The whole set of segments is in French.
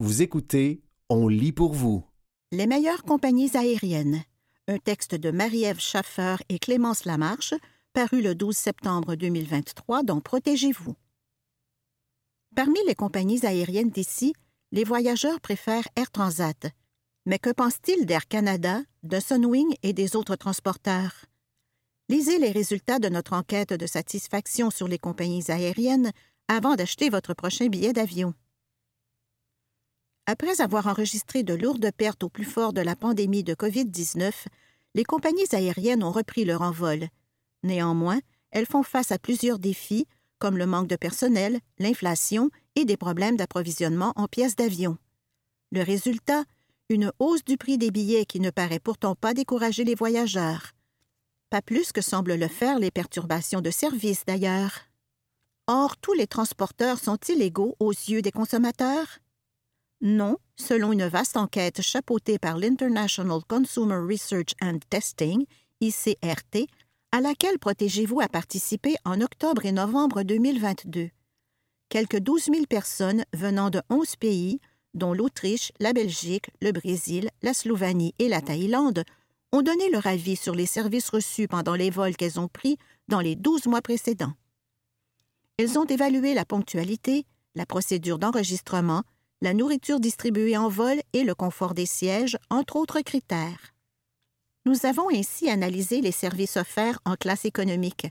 Vous écoutez On lit pour vous. Les meilleures compagnies aériennes. Un texte de Marie-Ève Schaffer et Clémence Lamarche, paru le 12 septembre 2023 dans Protégez-vous. Parmi les compagnies aériennes d'ici, les voyageurs préfèrent Air Transat. Mais que pense-t-il d'Air Canada, de Sunwing et des autres transporteurs? Lisez les résultats de notre enquête de satisfaction sur les compagnies aériennes avant d'acheter votre prochain billet d'avion. Après avoir enregistré de lourdes pertes au plus fort de la pandémie de COVID-19, les compagnies aériennes ont repris leur envol. Néanmoins, elles font face à plusieurs défis, comme le manque de personnel, l'inflation et des problèmes d'approvisionnement en pièces d'avion. Le résultat, une hausse du prix des billets qui ne paraît pourtant pas décourager les voyageurs. Pas plus que semblent le faire les perturbations de service d'ailleurs. Or, tous les transporteurs sont illégaux aux yeux des consommateurs? Non, selon une vaste enquête chapeautée par l'International Consumer Research and Testing, ICRT, à laquelle Protégez-vous a participé en octobre et novembre 2022. Quelques 12 000 personnes venant de 11 pays, dont l'Autriche, la Belgique, le Brésil, la Slovénie et la Thaïlande, ont donné leur avis sur les services reçus pendant les vols qu'elles ont pris dans les 12 mois précédents. Elles ont évalué la ponctualité, la procédure d'enregistrement, la nourriture distribuée en vol et le confort des sièges, entre autres critères. Nous avons ainsi analysé les services offerts en classe économique.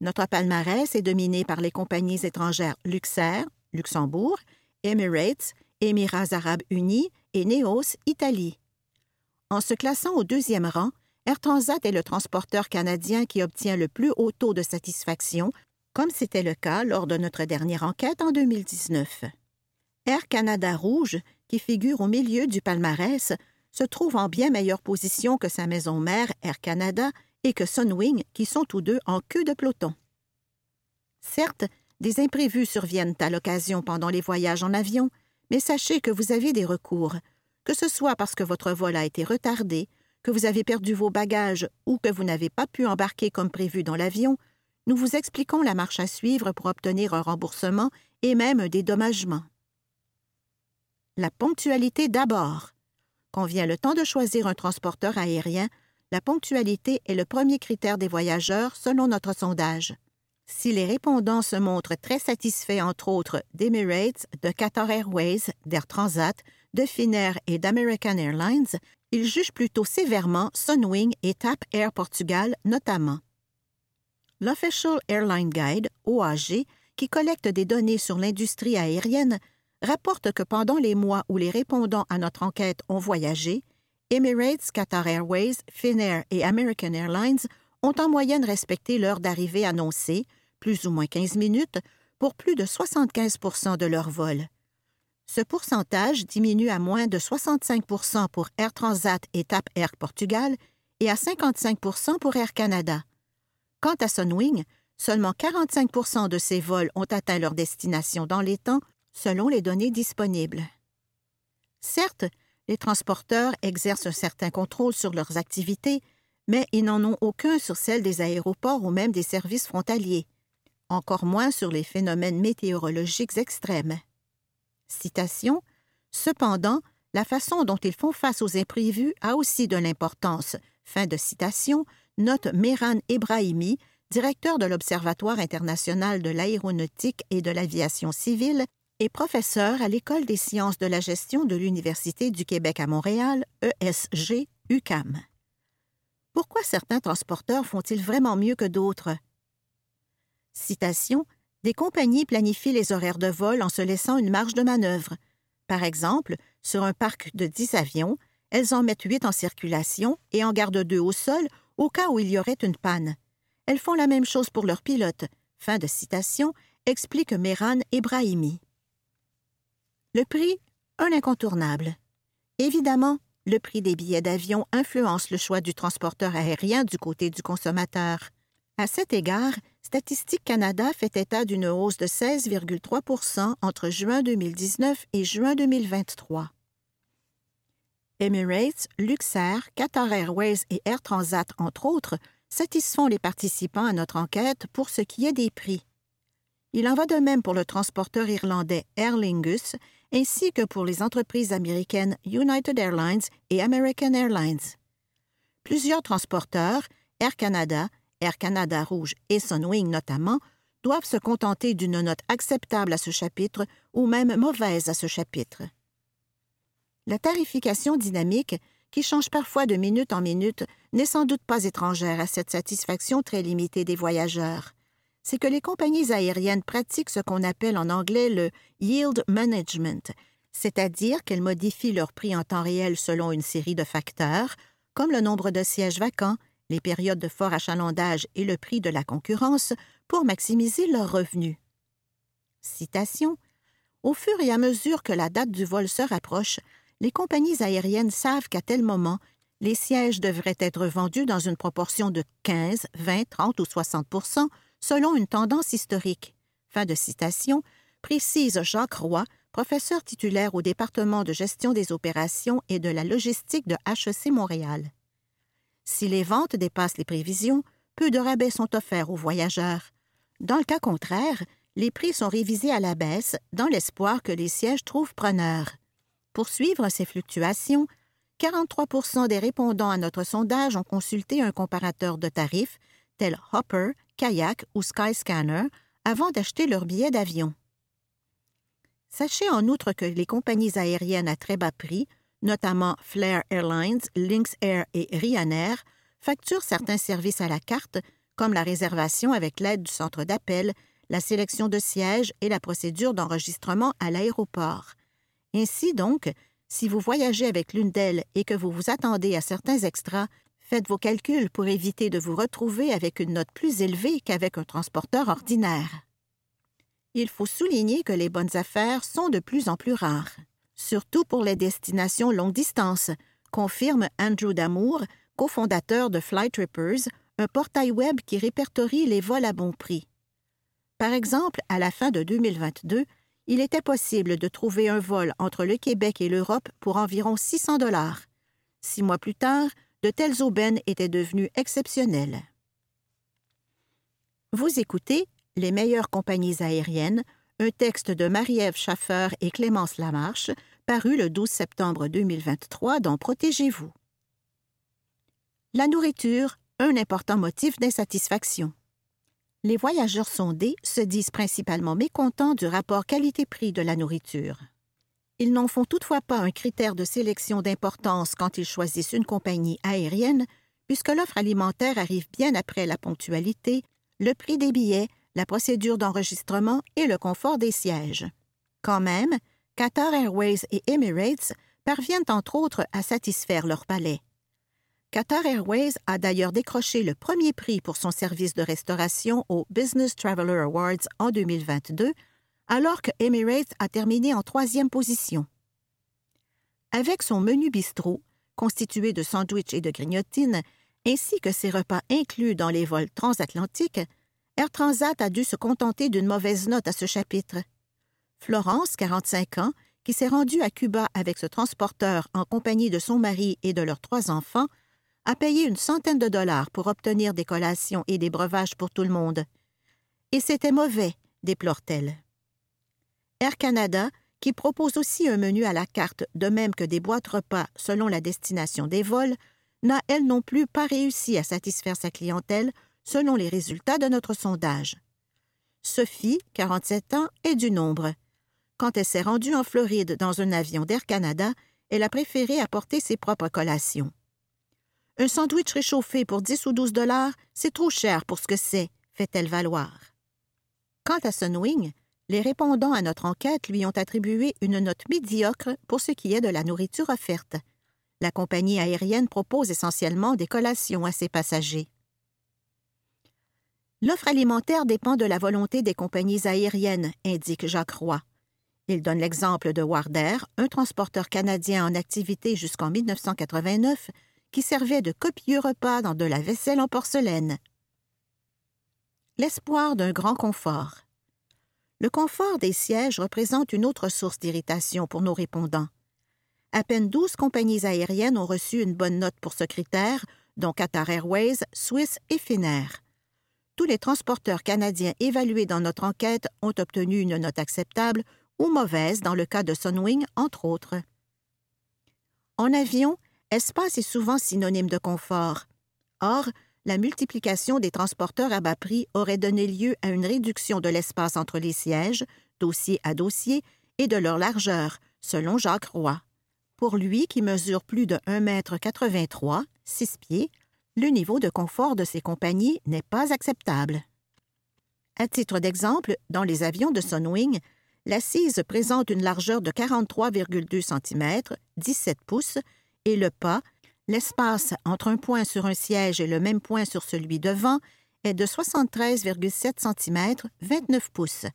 Notre palmarès est dominé par les compagnies étrangères Luxair, Luxembourg, Emirates, Émirats arabes unis et Neos, Italie. En se classant au deuxième rang, Air Transat est le transporteur canadien qui obtient le plus haut taux de satisfaction, comme c'était le cas lors de notre dernière enquête en 2019. Air Canada Rouge, qui figure au milieu du palmarès, se trouve en bien meilleure position que sa maison mère Air Canada et que Sunwing, qui sont tous deux en queue de peloton. Certes, des imprévus surviennent à l'occasion pendant les voyages en avion, mais sachez que vous avez des recours, que ce soit parce que votre vol a été retardé, que vous avez perdu vos bagages ou que vous n'avez pas pu embarquer comme prévu dans l'avion, nous vous expliquons la marche à suivre pour obtenir un remboursement et même un dédommagement. La ponctualité d'abord. Quand vient le temps de choisir un transporteur aérien, la ponctualité est le premier critère des voyageurs selon notre sondage. Si les répondants se montrent très satisfaits, entre autres, d'Emirates, de Qatar Airways, d'Air Transat, de Finnair et d'American Airlines, ils jugent plutôt sévèrement Sunwing et TAP Air Portugal notamment. L'Official Airline Guide, OAG, qui collecte des données sur l'industrie aérienne, rapporte que pendant les mois où les répondants à notre enquête ont voyagé, Emirates, Qatar Airways, Finnair et American Airlines ont en moyenne respecté l'heure d'arrivée annoncée, plus ou moins 15 minutes, pour plus de 75 de leur vol. Ce pourcentage diminue à moins de 65% pour Air Transat et TAP Air Portugal et à 55% pour Air Canada. Quant à Sunwing, seulement 45% de ces vols ont atteint leur destination dans les temps, selon les données disponibles. Certes, les transporteurs exercent un certain contrôle sur leurs activités, mais ils n'en ont aucun sur celles des aéroports ou même des services frontaliers, encore moins sur les phénomènes météorologiques extrêmes. Citation Cependant, la façon dont ils font face aux imprévus a aussi de l'importance. Fin de citation, note Mehran Ebrahimi, directeur de l'Observatoire international de l'aéronautique et de l'aviation civile professeur à l'École des sciences de la gestion de l'Université du Québec à Montréal, ESG, UCAM. Pourquoi certains transporteurs font-ils vraiment mieux que d'autres? Citation Des compagnies planifient les horaires de vol en se laissant une marge de manœuvre. Par exemple, sur un parc de 10 avions, elles en mettent 8 en circulation et en gardent deux au sol au cas où il y aurait une panne. Elles font la même chose pour leurs pilotes. Fin de citation, explique Mehran Ebrahimi. Le prix, un incontournable. Évidemment, le prix des billets d'avion influence le choix du transporteur aérien du côté du consommateur. À cet égard, Statistique Canada fait état d'une hausse de 16,3% entre juin 2019 et juin 2023. Emirates, Luxair, Qatar Airways et Air Transat, entre autres, satisfont les participants à notre enquête pour ce qui est des prix. Il en va de même pour le transporteur irlandais Aer Lingus ainsi que pour les entreprises américaines United Airlines et American Airlines. Plusieurs transporteurs, Air Canada, Air Canada Rouge et Sunwing notamment, doivent se contenter d'une note acceptable à ce chapitre ou même mauvaise à ce chapitre. La tarification dynamique, qui change parfois de minute en minute, n'est sans doute pas étrangère à cette satisfaction très limitée des voyageurs. C'est que les compagnies aériennes pratiquent ce qu'on appelle en anglais le yield management, c'est-à-dire qu'elles modifient leur prix en temps réel selon une série de facteurs, comme le nombre de sièges vacants, les périodes de fort achalandage et le prix de la concurrence, pour maximiser leurs revenus. Citation Au fur et à mesure que la date du vol se rapproche, les compagnies aériennes savent qu'à tel moment, les sièges devraient être vendus dans une proportion de 15, 20, 30 ou 60 selon une tendance historique. Fin de citation, précise Jacques Roy, professeur titulaire au département de gestion des opérations et de la logistique de HEC Montréal. Si les ventes dépassent les prévisions, peu de rabais sont offerts aux voyageurs. Dans le cas contraire, les prix sont révisés à la baisse dans l'espoir que les sièges trouvent preneurs. Pour suivre ces fluctuations, 43% des répondants à notre sondage ont consulté un comparateur de tarifs tel Hopper, Kayak ou Skyscanner avant d'acheter leur billet d'avion. Sachez en outre que les compagnies aériennes à très bas prix, notamment Flair Airlines, Lynx Air et Ryanair, facturent certains services à la carte, comme la réservation avec l'aide du centre d'appel, la sélection de sièges et la procédure d'enregistrement à l'aéroport. Ainsi donc, si vous voyagez avec l'une d'elles et que vous vous attendez à certains extras, faites vos calculs pour éviter de vous retrouver avec une note plus élevée qu'avec un transporteur ordinaire. Il faut souligner que les bonnes affaires sont de plus en plus rares, surtout pour les destinations longue distance, confirme Andrew Damour, cofondateur de Flytrippers, un portail web qui répertorie les vols à bon prix. Par exemple, à la fin de 2022, il était possible de trouver un vol entre le Québec et l'Europe pour environ 600 dollars. Six mois plus tard, de telles aubaines étaient devenues exceptionnelles. Vous écoutez Les meilleures compagnies aériennes, un texte de Marie-Ève Schaffer et Clémence Lamarche, paru le 12 septembre 2023 dans Protégez-vous. La nourriture, un important motif d'insatisfaction les voyageurs sondés se disent principalement mécontents du rapport qualité-prix de la nourriture. Ils n'en font toutefois pas un critère de sélection d'importance quand ils choisissent une compagnie aérienne, puisque l'offre alimentaire arrive bien après la ponctualité, le prix des billets, la procédure d'enregistrement et le confort des sièges. Quand même, Qatar Airways et Emirates parviennent entre autres à satisfaire leur palais. Qatar Airways a d'ailleurs décroché le premier prix pour son service de restauration aux Business Traveler Awards en 2022, alors que Emirates a terminé en troisième position. Avec son menu bistrot, constitué de sandwichs et de grignotines, ainsi que ses repas inclus dans les vols transatlantiques, Air Transat a dû se contenter d'une mauvaise note à ce chapitre. Florence, 45 ans, qui s'est rendue à Cuba avec ce transporteur en compagnie de son mari et de leurs trois enfants, a payé une centaine de dollars pour obtenir des collations et des breuvages pour tout le monde. Et c'était mauvais, déplore-t-elle. Air Canada, qui propose aussi un menu à la carte, de même que des boîtes repas selon la destination des vols, n'a elle non plus pas réussi à satisfaire sa clientèle selon les résultats de notre sondage. Sophie, 47 ans, est du nombre. Quand elle s'est rendue en Floride dans un avion d'Air Canada, elle a préféré apporter ses propres collations. Un sandwich réchauffé pour 10 ou 12 dollars, c'est trop cher pour ce que c'est, fait-elle valoir. Quant à Sunwing, les répondants à notre enquête lui ont attribué une note médiocre pour ce qui est de la nourriture offerte. La compagnie aérienne propose essentiellement des collations à ses passagers. L'offre alimentaire dépend de la volonté des compagnies aériennes, indique Jacques Roy. Il donne l'exemple de Wardair, un transporteur canadien en activité jusqu'en 1989, qui servait de copieux repas dans de la vaisselle en porcelaine. L'espoir d'un grand confort. Le confort des sièges représente une autre source d'irritation pour nos répondants. À peine douze compagnies aériennes ont reçu une bonne note pour ce critère, dont Qatar Airways, Swiss et Finnair. Tous les transporteurs canadiens évalués dans notre enquête ont obtenu une note acceptable ou mauvaise dans le cas de Sunwing, entre autres. En avion, espace est souvent synonyme de confort. Or, la multiplication des transporteurs à bas prix aurait donné lieu à une réduction de l'espace entre les sièges, dossier à dossier, et de leur largeur, selon Jacques Roy. Pour lui, qui mesure plus de 1,83 m, 6 pieds, le niveau de confort de ces compagnies n'est pas acceptable. À titre d'exemple, dans les avions de Sunwing, l'assise présente une largeur de 43,2 cm, 17 pouces, et le pas, l'espace entre un point sur un siège et le même point sur celui devant, est de 73,7 cm, 29 pouces.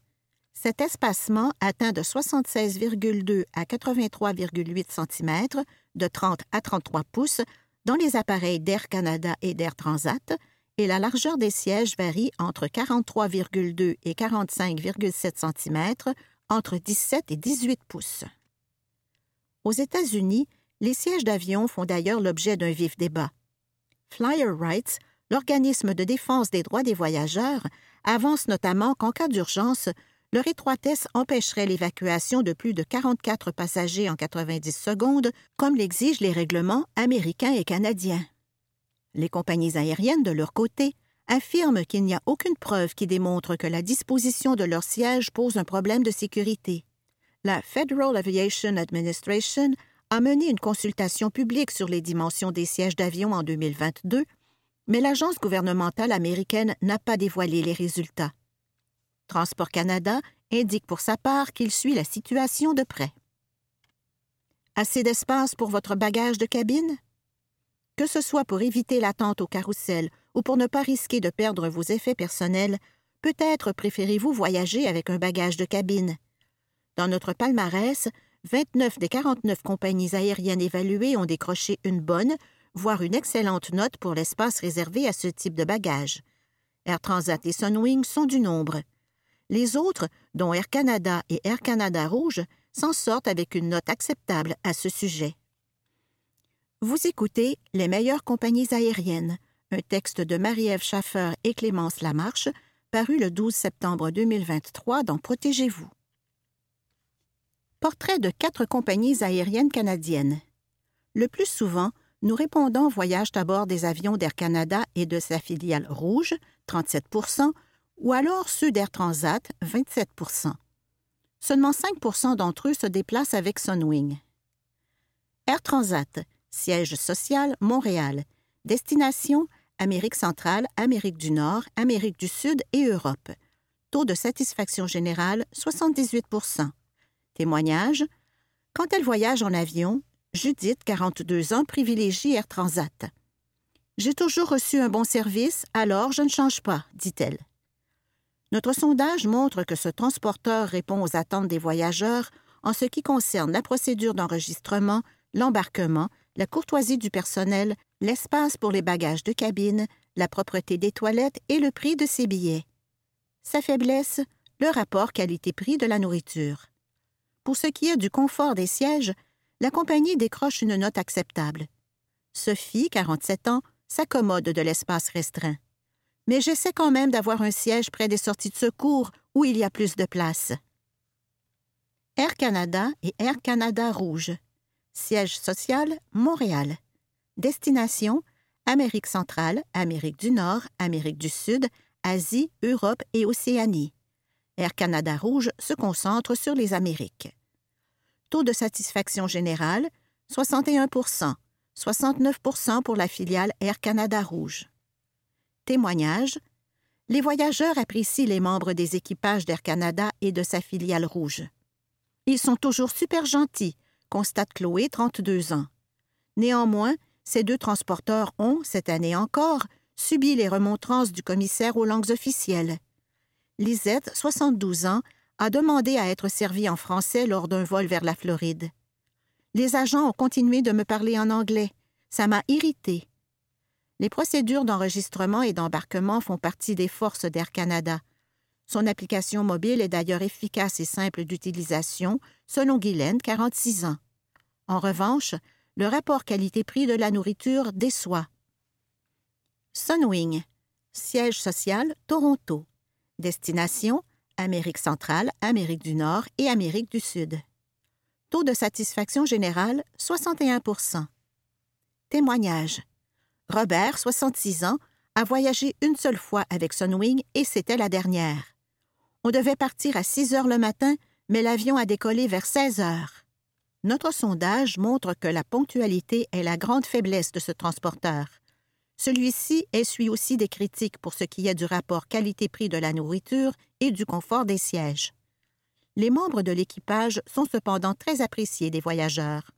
Cet espacement atteint de 76,2 à 83,8 cm, de 30 à 33 pouces, dans les appareils d'Air Canada et d'Air Transat, et la largeur des sièges varie entre 43,2 et 45,7 cm, entre 17 et 18 pouces. Aux États-Unis, les sièges d'avion font d'ailleurs l'objet d'un vif débat. Flyer Rights, l'organisme de défense des droits des voyageurs, avance notamment qu'en cas d'urgence, leur étroitesse empêcherait l'évacuation de plus de 44 passagers en 90 secondes, comme l'exigent les règlements américains et canadiens. Les compagnies aériennes, de leur côté, affirment qu'il n'y a aucune preuve qui démontre que la disposition de leurs sièges pose un problème de sécurité. La Federal Aviation Administration a mené une consultation publique sur les dimensions des sièges d'avion en 2022, mais l'agence gouvernementale américaine n'a pas dévoilé les résultats. Transport Canada indique pour sa part qu'il suit la situation de près. Assez d'espace pour votre bagage de cabine? Que ce soit pour éviter l'attente au carrousel ou pour ne pas risquer de perdre vos effets personnels, peut-être préférez-vous voyager avec un bagage de cabine. Dans notre palmarès, 29 des 49 compagnies aériennes évaluées ont décroché une bonne, voire une excellente note pour l'espace réservé à ce type de bagage. Air Transat et Sunwing sont du nombre. Les autres, dont Air Canada et Air Canada Rouge, s'en sortent avec une note acceptable à ce sujet. Vous écoutez Les meilleures compagnies aériennes, un texte de Marie-Ève Schaffer et Clémence Lamarche, paru le 12 septembre 2023 dans Protégez-vous. Portrait de quatre compagnies aériennes canadiennes. Le plus souvent, nous répondants voyagent à bord des avions d'Air Canada et de sa filiale Rouge, 37% ou alors ceux d'Air Transat, 27% Seulement 5% d'entre eux se déplacent avec Sunwing. Air Transat, siège social Montréal, destination Amérique centrale, Amérique du Nord, Amérique du Sud et Europe. Taux de satisfaction générale 78 Témoignage Quand elle voyage en avion, Judith, 42 ans, privilégie Air Transat. J'ai toujours reçu un bon service, alors je ne change pas, dit-elle. Notre sondage montre que ce transporteur répond aux attentes des voyageurs en ce qui concerne la procédure d'enregistrement, l'embarquement, la courtoisie du personnel, l'espace pour les bagages de cabine, la propreté des toilettes et le prix de ses billets. Sa faiblesse, le rapport qualité-prix de la nourriture. Pour ce qui est du confort des sièges, la compagnie décroche une note acceptable. Sophie, 47 ans, s'accommode de l'espace restreint mais j'essaie quand même d'avoir un siège près des sorties de secours où il y a plus de place. Air Canada et Air Canada Rouge. Siège social Montréal. Destination Amérique centrale, Amérique du Nord, Amérique du Sud, Asie, Europe et Océanie. Air Canada Rouge se concentre sur les Amériques. Taux de satisfaction générale 61% 69% pour la filiale Air Canada Rouge témoignages, les voyageurs apprécient les membres des équipages d'Air Canada et de sa filiale rouge. Ils sont toujours super gentils, constate Chloé, 32 ans. Néanmoins, ces deux transporteurs ont, cette année encore, subi les remontrances du commissaire aux langues officielles. Lisette, 72 ans, a demandé à être servie en français lors d'un vol vers la Floride. Les agents ont continué de me parler en anglais. Ça m'a irritée. Les procédures d'enregistrement et d'embarquement font partie des forces d'Air Canada. Son application mobile est d'ailleurs efficace et simple d'utilisation, selon Guylaine, 46 ans. En revanche, le rapport qualité-prix de la nourriture déçoit. Sunwing. Siège social, Toronto. Destination, Amérique centrale, Amérique du Nord et Amérique du Sud. Taux de satisfaction générale 61% Témoignage. Robert, 66 ans, a voyagé une seule fois avec Sunwing et c'était la dernière. On devait partir à 6 heures le matin, mais l'avion a décollé vers 16 heures. Notre sondage montre que la ponctualité est la grande faiblesse de ce transporteur. Celui-ci essuie aussi des critiques pour ce qui est du rapport qualité-prix de la nourriture et du confort des sièges. Les membres de l'équipage sont cependant très appréciés des voyageurs.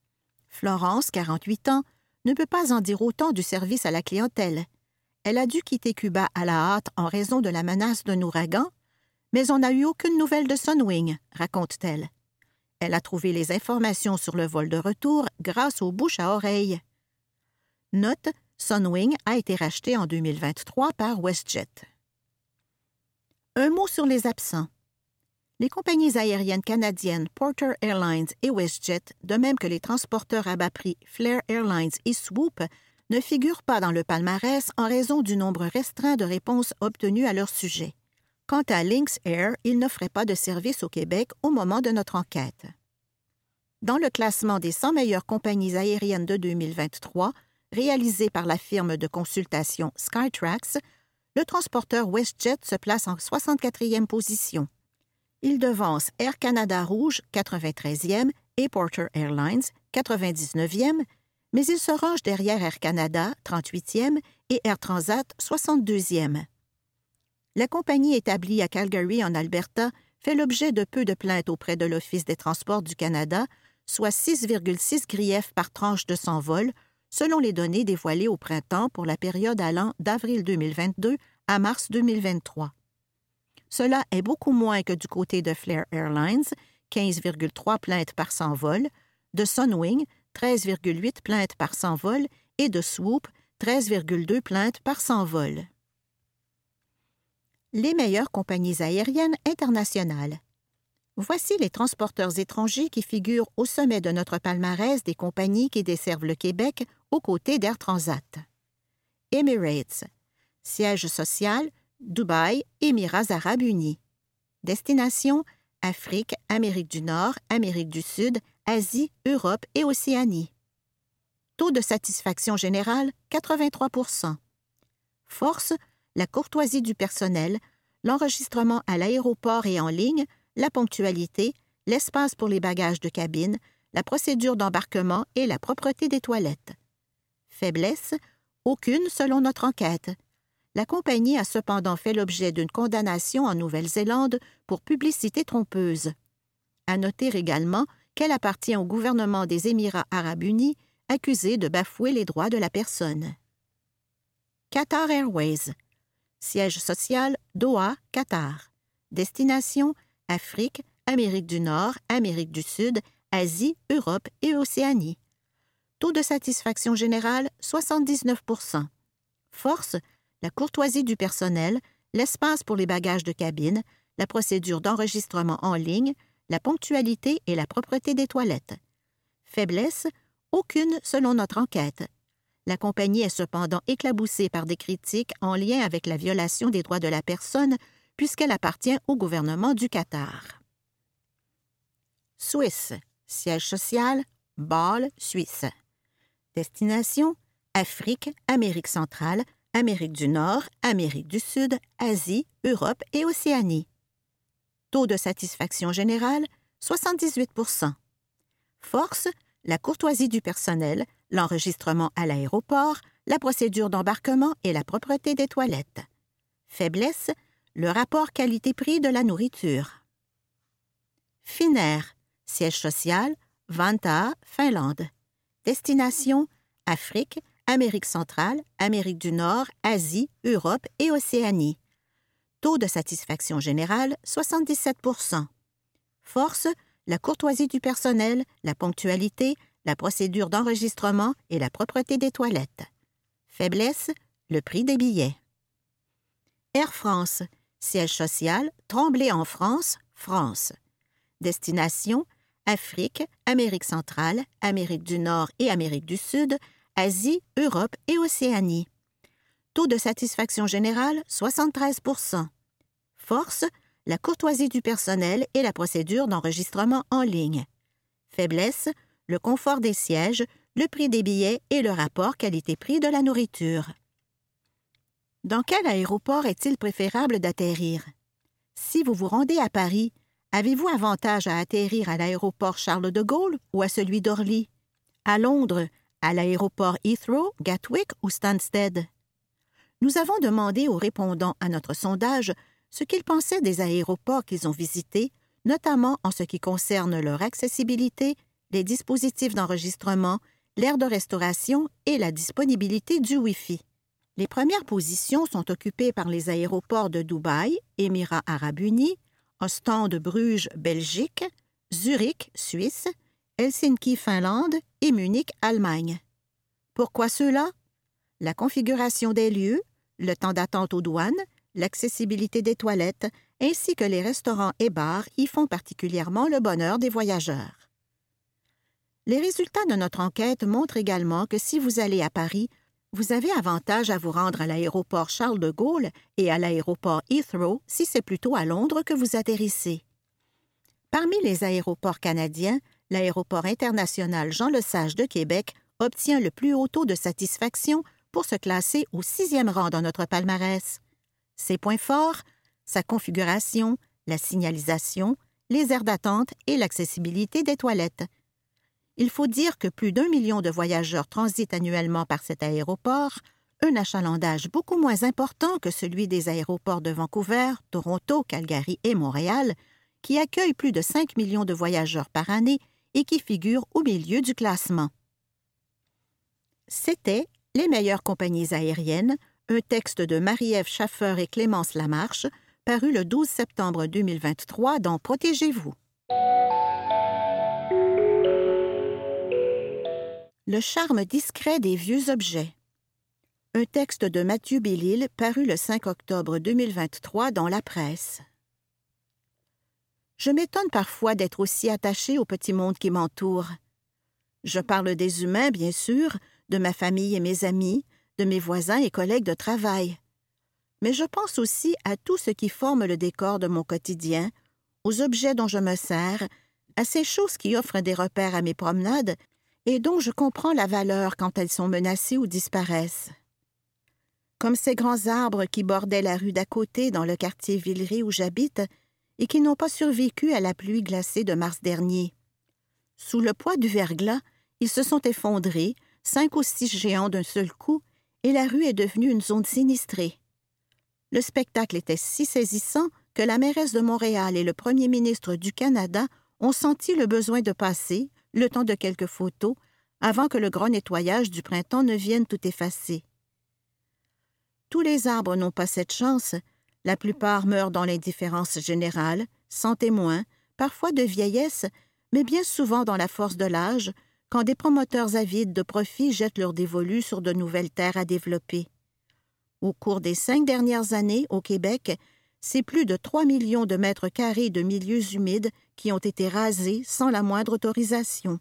Florence, 48 ans, ne peut pas en dire autant du service à la clientèle. Elle a dû quitter Cuba à la hâte en raison de la menace d'un ouragan, mais on n'a eu aucune nouvelle de Sunwing, raconte-t-elle. Elle a trouvé les informations sur le vol de retour grâce aux bouches à oreille. Note Sunwing a été racheté en 2023 par WestJet. Un mot sur les absents. Les compagnies aériennes canadiennes Porter Airlines et WestJet, de même que les transporteurs à bas prix Flair Airlines et Swoop, ne figurent pas dans le palmarès en raison du nombre restreint de réponses obtenues à leur sujet. Quant à Lynx Air, il n'offrait pas de service au Québec au moment de notre enquête. Dans le classement des 100 meilleures compagnies aériennes de 2023, réalisé par la firme de consultation Skytrax, le transporteur WestJet se place en 64e position. Il devance Air Canada Rouge, 93e, et Porter Airlines, 99e, mais il se range derrière Air Canada, 38e, et Air Transat, 62e. La compagnie établie à Calgary, en Alberta, fait l'objet de peu de plaintes auprès de l'Office des transports du Canada, soit 6,6 griefs par tranche de 100 vols, selon les données dévoilées au printemps pour la période allant d'avril 2022 à mars 2023. Cela est beaucoup moins que du côté de Flair Airlines, 15,3 plaintes par 100 vols, de Sunwing, 13,8 plaintes par 100 vols, et de Swoop, 13,2 plaintes par 100 vols. Les meilleures compagnies aériennes internationales. Voici les transporteurs étrangers qui figurent au sommet de notre palmarès des compagnies qui desservent le Québec aux côtés d'Air Transat. Emirates. Siège social Dubaï, Émirats arabes unis. Destination Afrique, Amérique du Nord, Amérique du Sud, Asie, Europe et Océanie. Taux de satisfaction générale 83% Force la courtoisie du personnel, l'enregistrement à l'aéroport et en ligne, la ponctualité, l'espace pour les bagages de cabine, la procédure d'embarquement et la propreté des toilettes. Faiblesse aucune selon notre enquête la compagnie a cependant fait l'objet d'une condamnation en Nouvelle-Zélande pour publicité trompeuse. À noter également qu'elle appartient au gouvernement des Émirats arabes unis, accusé de bafouer les droits de la personne. Qatar Airways. Siège social Doha, Qatar. Destination Afrique, Amérique du Nord, Amérique du Sud, Asie, Europe et Océanie. Taux de satisfaction générale 79% Force la courtoisie du personnel, l'espace pour les bagages de cabine, la procédure d'enregistrement en ligne, la ponctualité et la propreté des toilettes. Faiblesse Aucune selon notre enquête. La compagnie est cependant éclaboussée par des critiques en lien avec la violation des droits de la personne puisqu'elle appartient au gouvernement du Qatar. Suisse. Siège social Bâle, Suisse. Destination Afrique, Amérique centrale, Amérique du Nord, Amérique du Sud, Asie, Europe et Océanie. Taux de satisfaction générale 78% Force la courtoisie du personnel, l'enregistrement à l'aéroport, la procédure d'embarquement et la propreté des toilettes. Faiblesse le rapport qualité-prix de la nourriture. Finnair, siège social, Vantaa, Finlande. Destination Afrique, Amérique centrale, Amérique du Nord, Asie, Europe et Océanie. Taux de satisfaction générale 77% Force la courtoisie du personnel, la ponctualité, la procédure d'enregistrement et la propreté des toilettes. Faiblesse le prix des billets. Air France, siège social, Tremblay en France, France. Destination Afrique, Amérique centrale, Amérique du Nord et Amérique du Sud, Asie, Europe et Océanie. Taux de satisfaction générale 73% Force la courtoisie du personnel et la procédure d'enregistrement en ligne. Faiblesse, le confort des sièges, le prix des billets et le rapport qualité-prix de la nourriture. Dans quel aéroport est-il préférable d'atterrir? Si vous vous rendez à Paris, avez-vous avantage à atterrir à l'aéroport Charles de Gaulle ou à celui d'Orly? À Londres, à l'aéroport Heathrow, Gatwick ou Stansted? Nous avons demandé aux répondants à notre sondage ce qu'ils pensaient des aéroports qu'ils ont visités, notamment en ce qui concerne leur accessibilité, les dispositifs d'enregistrement, l'aire de restauration et la disponibilité du Wi-Fi. Les premières positions sont occupées par les aéroports de Dubaï, Émirats arabes unis, Ostende Bruges, Belgique, Zurich, Suisse, Helsinki, Finlande et Munich, Allemagne. Pourquoi cela? La configuration des lieux, le temps d'attente aux douanes, l'accessibilité des toilettes, ainsi que les restaurants et bars y font particulièrement le bonheur des voyageurs. Les résultats de notre enquête montrent également que si vous allez à Paris, vous avez avantage à vous rendre à l'aéroport Charles de Gaulle et à l'aéroport Heathrow si c'est plutôt à Londres que vous atterrissez. Parmi les aéroports canadiens, l'aéroport international Jean-Lesage de Québec obtient le plus haut taux de satisfaction pour se classer au sixième rang dans notre palmarès. Ses points forts, sa configuration, la signalisation, les aires d'attente et l'accessibilité des toilettes. Il faut dire que plus d'un million de voyageurs transitent annuellement par cet aéroport, un achalandage beaucoup moins important que celui des aéroports de Vancouver, Toronto, Calgary et Montréal, qui accueillent plus de 5 millions de voyageurs par année et qui figurent au milieu du classement. C'était Les meilleures compagnies aériennes, un texte de Marie-Ève Schaffer et Clémence Lamarche, paru le 12 septembre 2023 dans Protégez-vous. Le charme discret des vieux objets. Un texte de Mathieu Bellil paru le 5 octobre 2023 dans la presse. Je m'étonne parfois d'être aussi attaché au petit monde qui m'entoure. Je parle des humains, bien sûr, de ma famille et mes amis, de mes voisins et collègues de travail. Mais je pense aussi à tout ce qui forme le décor de mon quotidien, aux objets dont je me sers, à ces choses qui offrent des repères à mes promenades et dont je comprends la valeur quand elles sont menacées ou disparaissent. Comme ces grands arbres qui bordaient la rue d'à côté dans le quartier Villeray où j'habite et qui n'ont pas survécu à la pluie glacée de mars dernier. Sous le poids du verglas, ils se sont effondrés, cinq ou six géants d'un seul coup, et la rue est devenue une zone sinistrée. Le spectacle était si saisissant que la mairesse de Montréal et le premier ministre du Canada ont senti le besoin de passer, le temps de quelques photos, avant que le grand nettoyage du printemps ne vienne tout effacer. Tous les arbres n'ont pas cette chance, la plupart meurent dans l'indifférence générale, sans témoin, parfois de vieillesse, mais bien souvent dans la force de l'âge, quand des promoteurs avides de profit jettent leurs dévolus sur de nouvelles terres à développer. Au cours des cinq dernières années, au Québec, c'est plus de trois millions de mètres carrés de milieux humides qui ont été rasés sans la moindre autorisation.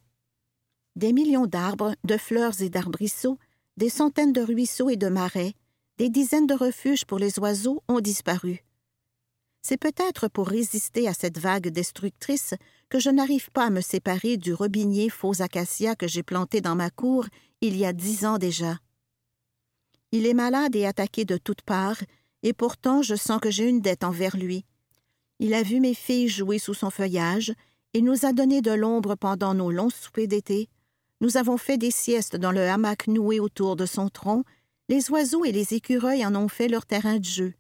Des millions d'arbres, de fleurs et d'arbrisseaux, des centaines de ruisseaux et de marais, des dizaines de refuges pour les oiseaux ont disparu. C'est peut-être pour résister à cette vague destructrice que je n'arrive pas à me séparer du robinier faux acacia que j'ai planté dans ma cour il y a dix ans déjà. Il est malade et attaqué de toutes parts, et pourtant je sens que j'ai une dette envers lui. Il a vu mes filles jouer sous son feuillage, et nous a donné de l'ombre pendant nos longs soupers d'été. Nous avons fait des siestes dans le hamac noué autour de son tronc, les oiseaux et les écureuils en ont fait leur terrain de jeu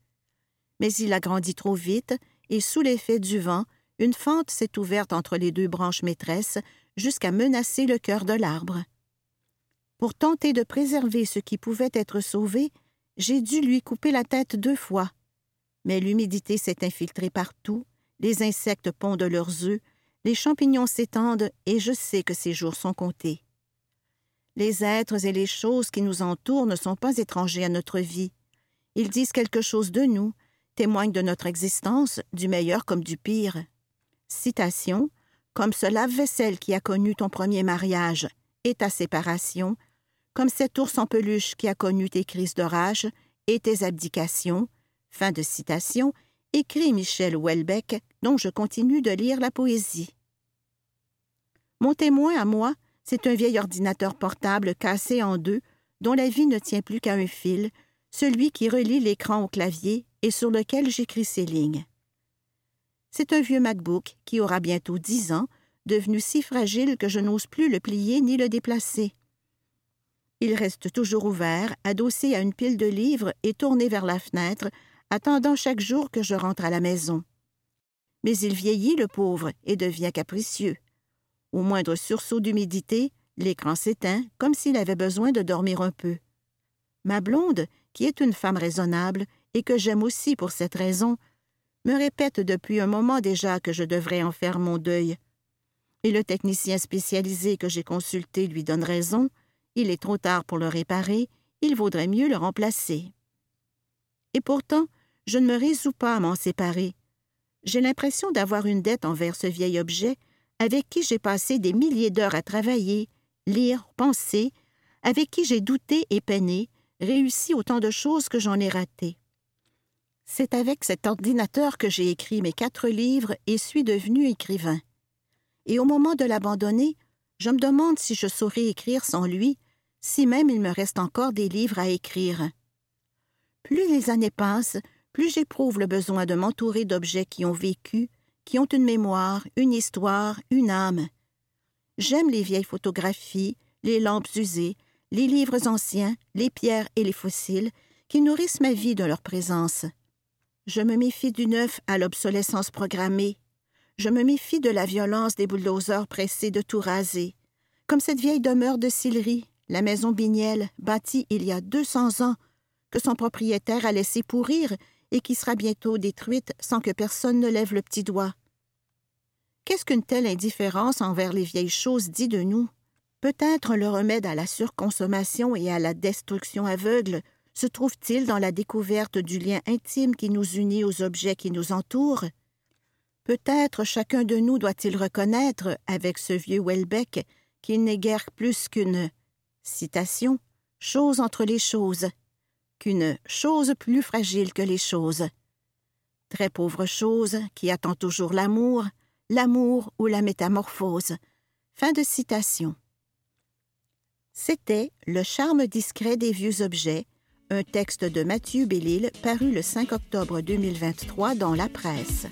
mais il a grandi trop vite, et sous l'effet du vent, une fente s'est ouverte entre les deux branches maîtresses jusqu'à menacer le cœur de l'arbre. Pour tenter de préserver ce qui pouvait être sauvé, j'ai dû lui couper la tête deux fois. Mais l'humidité s'est infiltrée partout, les insectes pondent leurs œufs, les champignons s'étendent, et je sais que ces jours sont comptés. Les êtres et les choses qui nous entourent ne sont pas étrangers à notre vie. Ils disent quelque chose de nous, témoigne de notre existence, du meilleur comme du pire. Citation Comme ce lave-vaisselle qui a connu ton premier mariage et ta séparation, comme cet ours en peluche qui a connu tes crises de rage et tes abdications. Fin de citation, écrit Michel Houellebecq, dont je continue de lire la poésie. Mon témoin à moi, c'est un vieil ordinateur portable cassé en deux, dont la vie ne tient plus qu'à un fil, celui qui relie l'écran au clavier et sur lequel j'écris ces lignes. C'est un vieux MacBook qui aura bientôt dix ans, devenu si fragile que je n'ose plus le plier ni le déplacer. Il reste toujours ouvert, adossé à une pile de livres et tourné vers la fenêtre, attendant chaque jour que je rentre à la maison. Mais il vieillit, le pauvre, et devient capricieux. Au moindre sursaut d'humidité, l'écran s'éteint comme s'il avait besoin de dormir un peu. Ma blonde, qui est une femme raisonnable et que j'aime aussi pour cette raison, me répète depuis un moment déjà que je devrais en faire mon deuil. Et le technicien spécialisé que j'ai consulté lui donne raison, il est trop tard pour le réparer, il vaudrait mieux le remplacer. Et pourtant, je ne me résous pas à m'en séparer. J'ai l'impression d'avoir une dette envers ce vieil objet avec qui j'ai passé des milliers d'heures à travailler, lire, penser, avec qui j'ai douté et peiné, réussi autant de choses que j'en ai ratées. C'est avec cet ordinateur que j'ai écrit mes quatre livres et suis devenu écrivain. Et au moment de l'abandonner, je me demande si je saurais écrire sans lui, si même il me reste encore des livres à écrire. Plus les années passent, plus j'éprouve le besoin de m'entourer d'objets qui ont vécu, qui ont une mémoire, une histoire, une âme. J'aime les vieilles photographies, les lampes usées, les livres anciens, les pierres et les fossiles, qui nourrissent ma vie de leur présence. Je me méfie du neuf à l'obsolescence programmée. Je me méfie de la violence des bulldozers pressés de tout raser. Comme cette vieille demeure de Sillery, la maison Bignel, bâtie il y a deux cents ans, que son propriétaire a laissé pourrir et qui sera bientôt détruite sans que personne ne lève le petit doigt. Qu'est-ce qu'une telle indifférence envers les vieilles choses dit de nous? Peut-être le remède à la surconsommation et à la destruction aveugle se trouve-t-il dans la découverte du lien intime qui nous unit aux objets qui nous entourent? Peut-être chacun de nous doit-il reconnaître, avec ce vieux Welbeck, qu'il n'est guère plus qu'une citation, chose entre les choses, qu'une chose plus fragile que les choses. Très pauvre chose qui attend toujours l'amour, l'amour ou la métamorphose. Fin de citation. C'était Le charme discret des vieux objets, un texte de Mathieu Bellil paru le 5 octobre 2023 dans la presse.